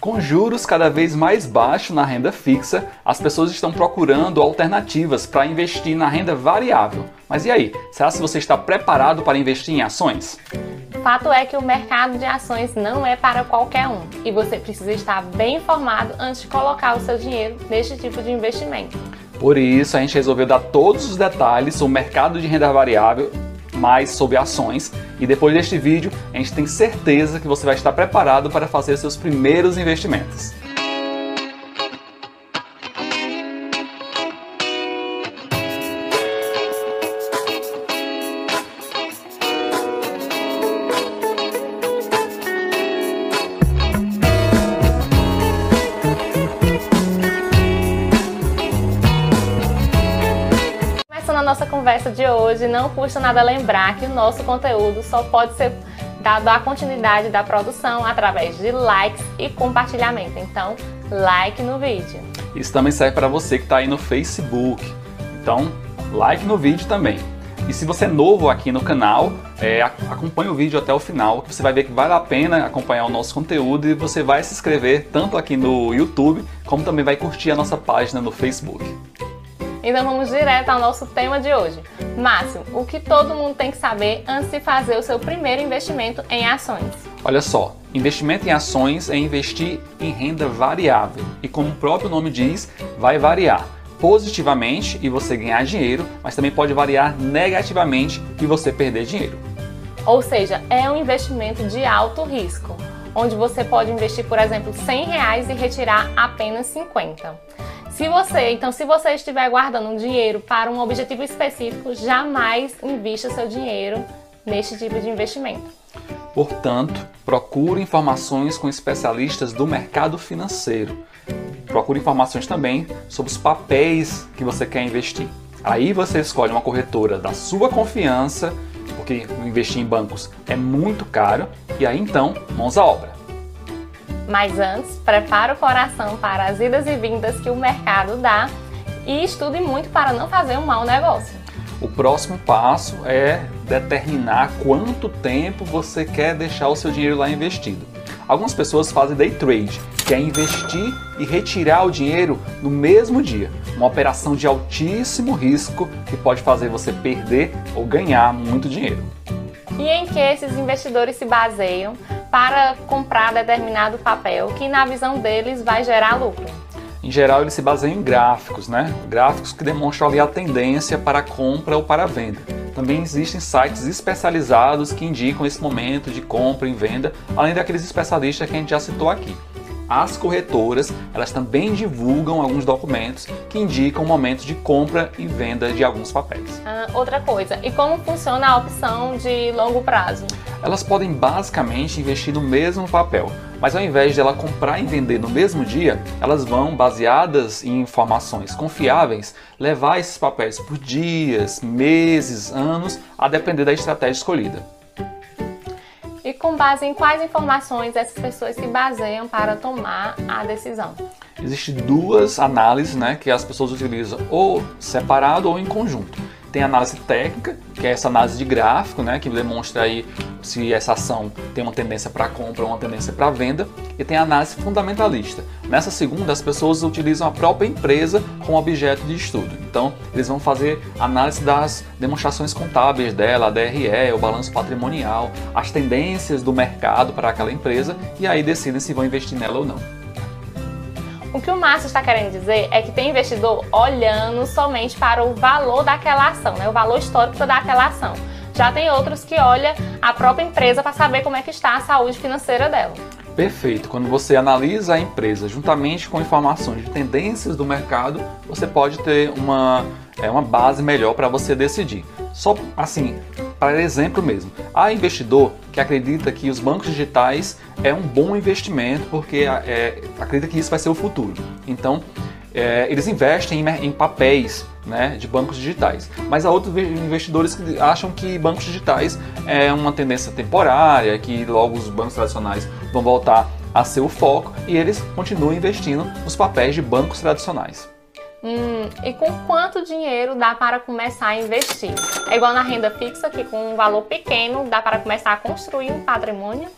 Com juros cada vez mais baixos na renda fixa, as pessoas estão procurando alternativas para investir na renda variável. Mas e aí? Será que você está preparado para investir em ações? Fato é que o mercado de ações não é para qualquer um e você precisa estar bem informado antes de colocar o seu dinheiro neste tipo de investimento. Por isso, a gente resolveu dar todos os detalhes sobre o mercado de renda variável mais sobre ações e depois deste vídeo a gente tem certeza que você vai estar preparado para fazer seus primeiros investimentos. Conversa de hoje, não custa nada lembrar que o nosso conteúdo só pode ser dado à continuidade da produção através de likes e compartilhamento. Então, like no vídeo. Isso também serve para você que está aí no Facebook. Então, like no vídeo também. E se você é novo aqui no canal, é, acompanhe o vídeo até o final, que você vai ver que vale a pena acompanhar o nosso conteúdo e você vai se inscrever tanto aqui no YouTube, como também vai curtir a nossa página no Facebook. Então vamos direto ao nosso tema de hoje. Márcio, o que todo mundo tem que saber antes de fazer o seu primeiro investimento em ações? Olha só, investimento em ações é investir em renda variável e, como o próprio nome diz, vai variar positivamente e você ganhar dinheiro, mas também pode variar negativamente e você perder dinheiro. Ou seja, é um investimento de alto risco, onde você pode investir, por exemplo, 100 reais e retirar apenas 50. Se você, então, se você estiver guardando um dinheiro para um objetivo específico, jamais invista seu dinheiro neste tipo de investimento. Portanto, procure informações com especialistas do mercado financeiro. Procure informações também sobre os papéis que você quer investir. Aí você escolhe uma corretora da sua confiança, porque investir em bancos é muito caro, e aí então, mãos à obra. Mas antes, prepare o coração para as idas e vindas que o mercado dá e estude muito para não fazer um mau negócio. O próximo passo é determinar quanto tempo você quer deixar o seu dinheiro lá investido. Algumas pessoas fazem day trade, que é investir e retirar o dinheiro no mesmo dia. Uma operação de altíssimo risco que pode fazer você perder ou ganhar muito dinheiro. E em que esses investidores se baseiam para comprar determinado papel que, na visão deles, vai gerar lucro. Em geral, eles se baseiam em gráficos, né? Gráficos que demonstram ali a tendência para a compra ou para a venda. Também existem sites especializados que indicam esse momento de compra e venda, além daqueles especialistas que a gente já citou aqui. As corretoras, elas também divulgam alguns documentos que indicam momentos de compra e venda de alguns papéis. Ah, outra coisa, e como funciona a opção de longo prazo? Elas podem basicamente investir no mesmo papel, mas ao invés de ela comprar e vender no mesmo dia, elas vão, baseadas em informações confiáveis, levar esses papéis por dias, meses, anos, a depender da estratégia escolhida com base em quais informações essas pessoas se baseiam para tomar a decisão. Existem duas análises né, que as pessoas utilizam ou separado ou em conjunto. Tem análise técnica, que é essa análise de gráfico, né, que demonstra aí se essa ação tem uma tendência para compra ou uma tendência para venda, e tem a análise fundamentalista. Nessa segunda, as pessoas utilizam a própria empresa como objeto de estudo. Então, eles vão fazer análise das demonstrações contábeis dela, a DRE, o balanço patrimonial, as tendências do mercado para aquela empresa e aí decidem se vão investir nela ou não. O que o Márcio está querendo dizer é que tem investidor olhando somente para o valor daquela ação, né? o valor histórico daquela ação. Já tem outros que olham a própria empresa para saber como é que está a saúde financeira dela. Perfeito. Quando você analisa a empresa juntamente com informações de tendências do mercado, você pode ter uma, é, uma base melhor para você decidir. Só assim, para exemplo mesmo, há investidor que acredita que os bancos digitais é um bom investimento porque é, acredita que isso vai ser o futuro. Então, é, eles investem em, em papéis né, de bancos digitais. Mas há outros investidores que acham que bancos digitais é uma tendência temporária, que logo os bancos tradicionais vão voltar a ser o foco e eles continuam investindo nos papéis de bancos tradicionais. Hum, e com quanto dinheiro dá para começar a investir? É igual na renda fixa, que com um valor pequeno dá para começar a construir um patrimônio?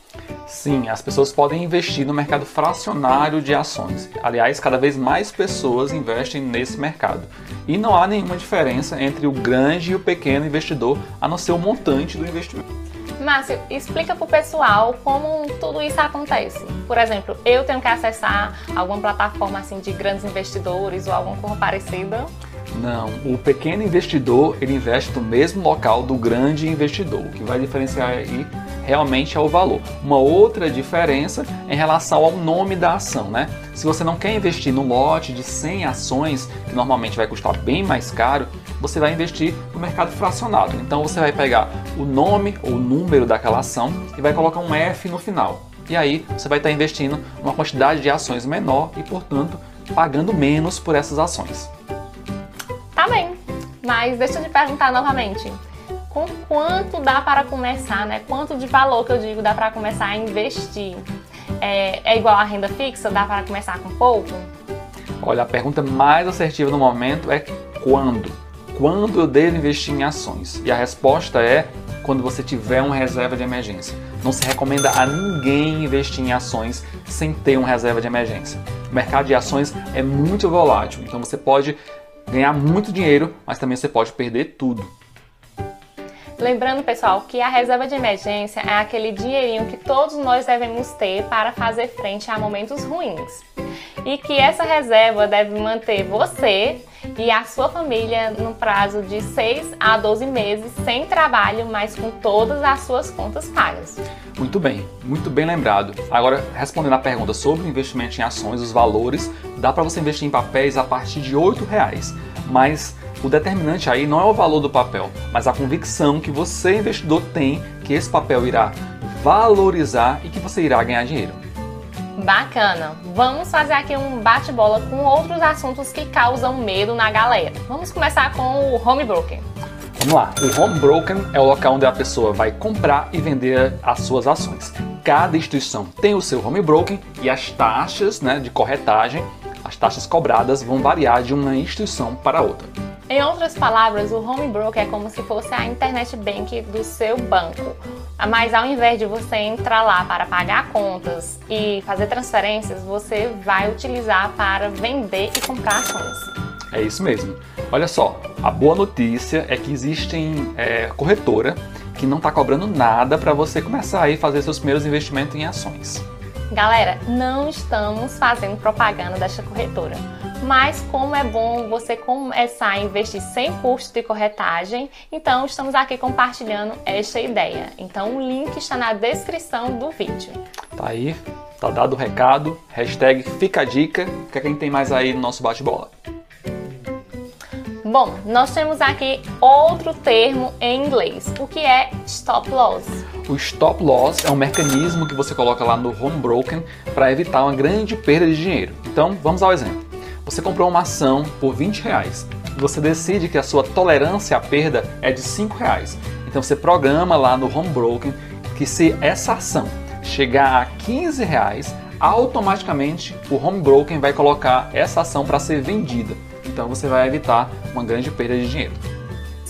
Sim, as pessoas podem investir no mercado fracionário de ações. Aliás, cada vez mais pessoas investem nesse mercado. E não há nenhuma diferença entre o grande e o pequeno investidor, a não ser o montante do investimento. Márcio, explica para o pessoal como tudo isso acontece. Por exemplo, eu tenho que acessar alguma plataforma assim de grandes investidores ou alguma coisa parecida? Não, o pequeno investidor ele investe no mesmo local do grande investidor. O que vai diferenciar aí realmente é o valor. Uma outra diferença em relação ao nome da ação, né? Se você não quer investir no lote de 100 ações, que normalmente vai custar bem mais caro, você vai investir no mercado fracionado. Então você vai pegar o nome ou o número daquela ação e vai colocar um F no final. E aí você vai estar investindo uma quantidade de ações menor e, portanto, pagando menos por essas ações. Tá bem, mas deixa eu te perguntar novamente. Com quanto dá para começar, né? Quanto de valor que eu digo dá para começar a investir? É, é igual à renda fixa? Dá para começar com pouco? Olha, a pergunta mais assertiva no momento é quando? Quando eu devo investir em ações? E a resposta é quando você tiver uma reserva de emergência. Não se recomenda a ninguém investir em ações sem ter uma reserva de emergência. O mercado de ações é muito volátil, então você pode ganhar muito dinheiro, mas também você pode perder tudo. Lembrando, pessoal, que a reserva de emergência é aquele dinheirinho que todos nós devemos ter para fazer frente a momentos ruins. E que essa reserva deve manter você e a sua família no prazo de 6 a 12 meses sem trabalho, mas com todas as suas contas pagas. Muito bem, muito bem lembrado. Agora, respondendo à pergunta sobre o investimento em ações, os valores, dá para você investir em papéis a partir de R$ reais, mas o determinante aí não é o valor do papel, mas a convicção que você, investidor, tem que esse papel irá valorizar e que você irá ganhar dinheiro. Bacana! Vamos fazer aqui um bate-bola com outros assuntos que causam medo na galera. Vamos começar com o home broker. Vamos lá, o home broker é o local onde a pessoa vai comprar e vender as suas ações. Cada instituição tem o seu home broker e as taxas né, de corretagem, as taxas cobradas vão variar de uma instituição para outra. Em outras palavras, o home broker é como se fosse a internet bank do seu banco. Mas ao invés de você entrar lá para pagar contas e fazer transferências, você vai utilizar para vender e comprar ações. É isso mesmo. Olha só, a boa notícia é que existem é, corretora que não está cobrando nada para você começar a fazer seus primeiros investimentos em ações. Galera, não estamos fazendo propaganda desta corretora, mas como é bom você começar a investir sem custo de corretagem, então estamos aqui compartilhando esta ideia. Então o link está na descrição do vídeo. Tá aí, tá dado o recado, hashtag fica a dica, o que, é que a gente tem mais aí no nosso bate-bola? Bom, nós temos aqui outro termo em inglês, o que é stop loss. O stop loss é um mecanismo que você coloca lá no home broken para evitar uma grande perda de dinheiro. Então, vamos ao exemplo. Você comprou uma ação por 20 reais. Você decide que a sua tolerância à perda é de 5 reais. Então você programa lá no home broken que se essa ação chegar a 15 reais, automaticamente o home broken vai colocar essa ação para ser vendida. Então você vai evitar uma grande perda de dinheiro.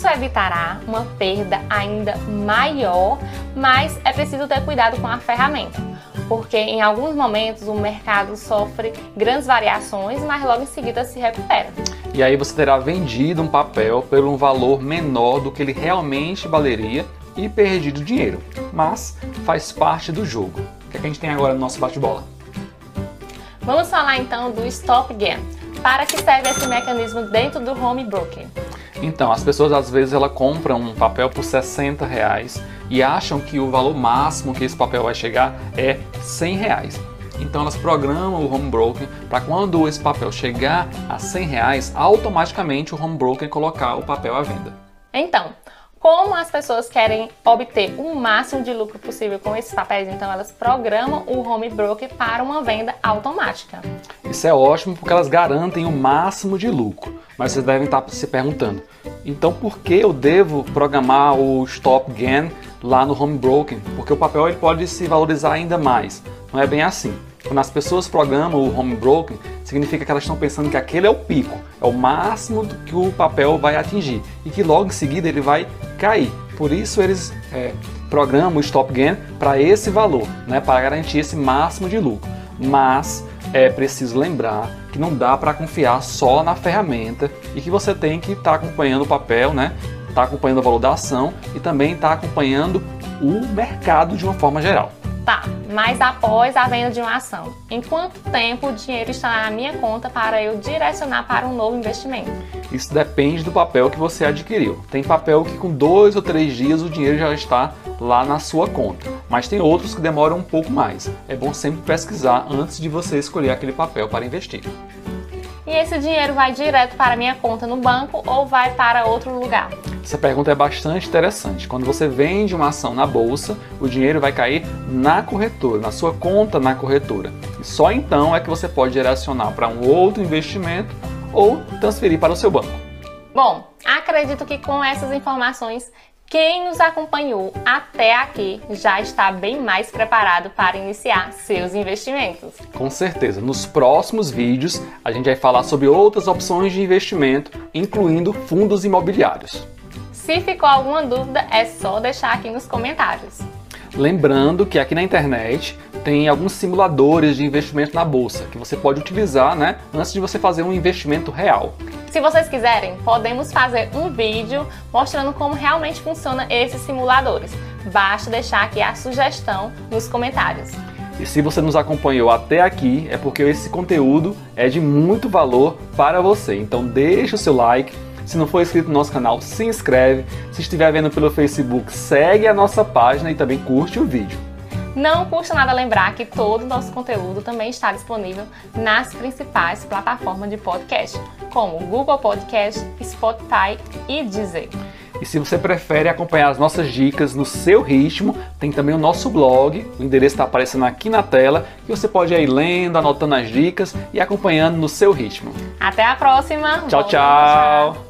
Isso evitará uma perda ainda maior, mas é preciso ter cuidado com a ferramenta, porque em alguns momentos o mercado sofre grandes variações, mas logo em seguida se recupera. E aí você terá vendido um papel por um valor menor do que ele realmente valeria e perdido dinheiro, mas faz parte do jogo. O que, é que a gente tem agora no nosso bate-bola? Vamos falar então do Stop Gain. Para que serve esse mecanismo dentro do home broker? Então, as pessoas às vezes ela compram um papel por 60 reais e acham que o valor máximo que esse papel vai chegar é 100 reais. Então elas programam o home broker para quando esse papel chegar a 100 reais, automaticamente o home broker colocar o papel à venda. Então, como as pessoas querem obter o máximo de lucro possível com esses papéis, então elas programam o home broker para uma venda automática. Isso é ótimo porque elas garantem o máximo de lucro. Mas vocês devem estar se perguntando: então por que eu devo programar o stop gain lá no home broker? Porque o papel ele pode se valorizar ainda mais. Não é bem assim. Quando as pessoas programam o home broker, significa que elas estão pensando que aquele é o pico, é o máximo que o papel vai atingir e que logo em seguida ele vai cair. Por isso eles é, programa o Stop Gain para esse valor, né, para garantir esse máximo de lucro. Mas é preciso lembrar que não dá para confiar só na ferramenta e que você tem que estar tá acompanhando o papel, né? Está acompanhando o valor da ação e também está acompanhando o mercado de uma forma geral. Tá, mas após a venda de uma ação, em quanto tempo o dinheiro estará na minha conta para eu direcionar para um novo investimento? Isso depende do papel que você adquiriu. Tem papel que com dois ou três dias o dinheiro já está lá na sua conta, mas tem outros que demoram um pouco mais. É bom sempre pesquisar antes de você escolher aquele papel para investir. E esse dinheiro vai direto para minha conta no banco ou vai para outro lugar? Essa pergunta é bastante interessante. Quando você vende uma ação na bolsa, o dinheiro vai cair na corretora, na sua conta na corretora. E só então é que você pode direcionar para um outro investimento ou transferir para o seu banco. Bom, acredito que com essas informações quem nos acompanhou até aqui já está bem mais preparado para iniciar seus investimentos. Com certeza, nos próximos vídeos a gente vai falar sobre outras opções de investimento, incluindo fundos imobiliários. Se ficou alguma dúvida, é só deixar aqui nos comentários. Lembrando que aqui na internet tem alguns simuladores de investimento na bolsa que você pode utilizar né, antes de você fazer um investimento real. Se vocês quiserem, podemos fazer um vídeo mostrando como realmente funciona esses simuladores. Basta deixar aqui a sugestão nos comentários. E se você nos acompanhou até aqui, é porque esse conteúdo é de muito valor para você. Então deixa o seu like. Se não for inscrito no nosso canal, se inscreve. Se estiver vendo pelo Facebook, segue a nossa página e também curte o vídeo. Não custa nada lembrar que todo o nosso conteúdo também está disponível nas principais plataformas de podcast, como Google Podcast, Spotify e Deezer. E se você prefere acompanhar as nossas dicas no seu ritmo, tem também o nosso blog, o endereço está aparecendo aqui na tela, e você pode ir lendo, anotando as dicas e acompanhando no seu ritmo. Até a próxima! Tchau, tchau!